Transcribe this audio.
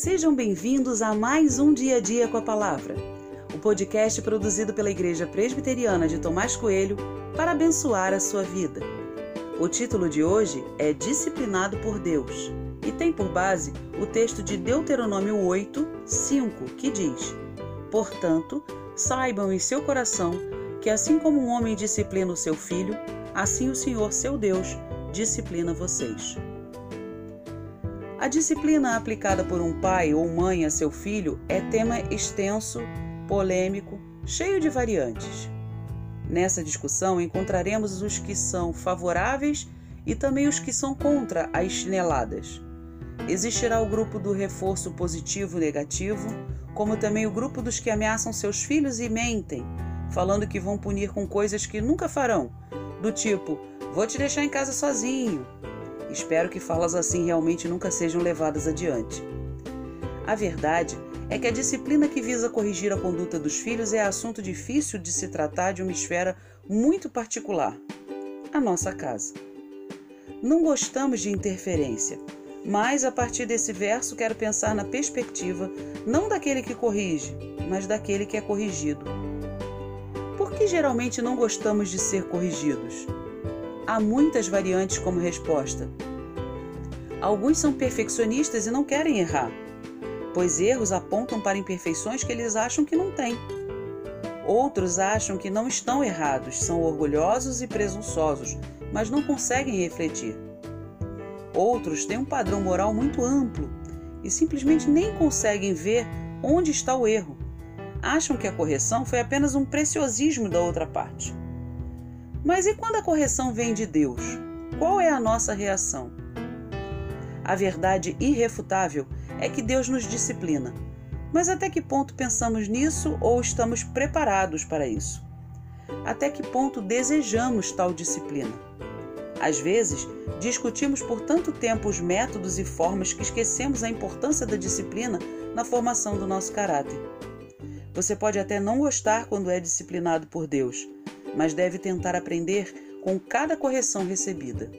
Sejam bem-vindos a mais um Dia a Dia com a Palavra, o podcast produzido pela Igreja Presbiteriana de Tomás Coelho para abençoar a sua vida. O título de hoje é Disciplinado por Deus e tem por base o texto de Deuteronômio 8, 5, que diz: Portanto, saibam em seu coração que, assim como um homem disciplina o seu filho, assim o Senhor, seu Deus, disciplina vocês. A disciplina aplicada por um pai ou mãe a seu filho é tema extenso, polêmico, cheio de variantes. Nessa discussão encontraremos os que são favoráveis e também os que são contra as chineladas. Existirá o grupo do reforço positivo e negativo, como também o grupo dos que ameaçam seus filhos e mentem, falando que vão punir com coisas que nunca farão, do tipo: vou te deixar em casa sozinho, Espero que falas assim realmente nunca sejam levadas adiante. A verdade é que a disciplina que visa corrigir a conduta dos filhos é assunto difícil de se tratar de uma esfera muito particular a nossa casa. Não gostamos de interferência, mas a partir desse verso quero pensar na perspectiva não daquele que corrige, mas daquele que é corrigido. Por que geralmente não gostamos de ser corrigidos? Há muitas variantes como resposta. Alguns são perfeccionistas e não querem errar, pois erros apontam para imperfeições que eles acham que não têm. Outros acham que não estão errados, são orgulhosos e presunçosos, mas não conseguem refletir. Outros têm um padrão moral muito amplo e simplesmente nem conseguem ver onde está o erro. Acham que a correção foi apenas um preciosismo da outra parte. Mas e quando a correção vem de Deus? Qual é a nossa reação? A verdade irrefutável é que Deus nos disciplina. Mas até que ponto pensamos nisso ou estamos preparados para isso? Até que ponto desejamos tal disciplina? Às vezes, discutimos por tanto tempo os métodos e formas que esquecemos a importância da disciplina na formação do nosso caráter. Você pode até não gostar quando é disciplinado por Deus, mas deve tentar aprender com cada correção recebida.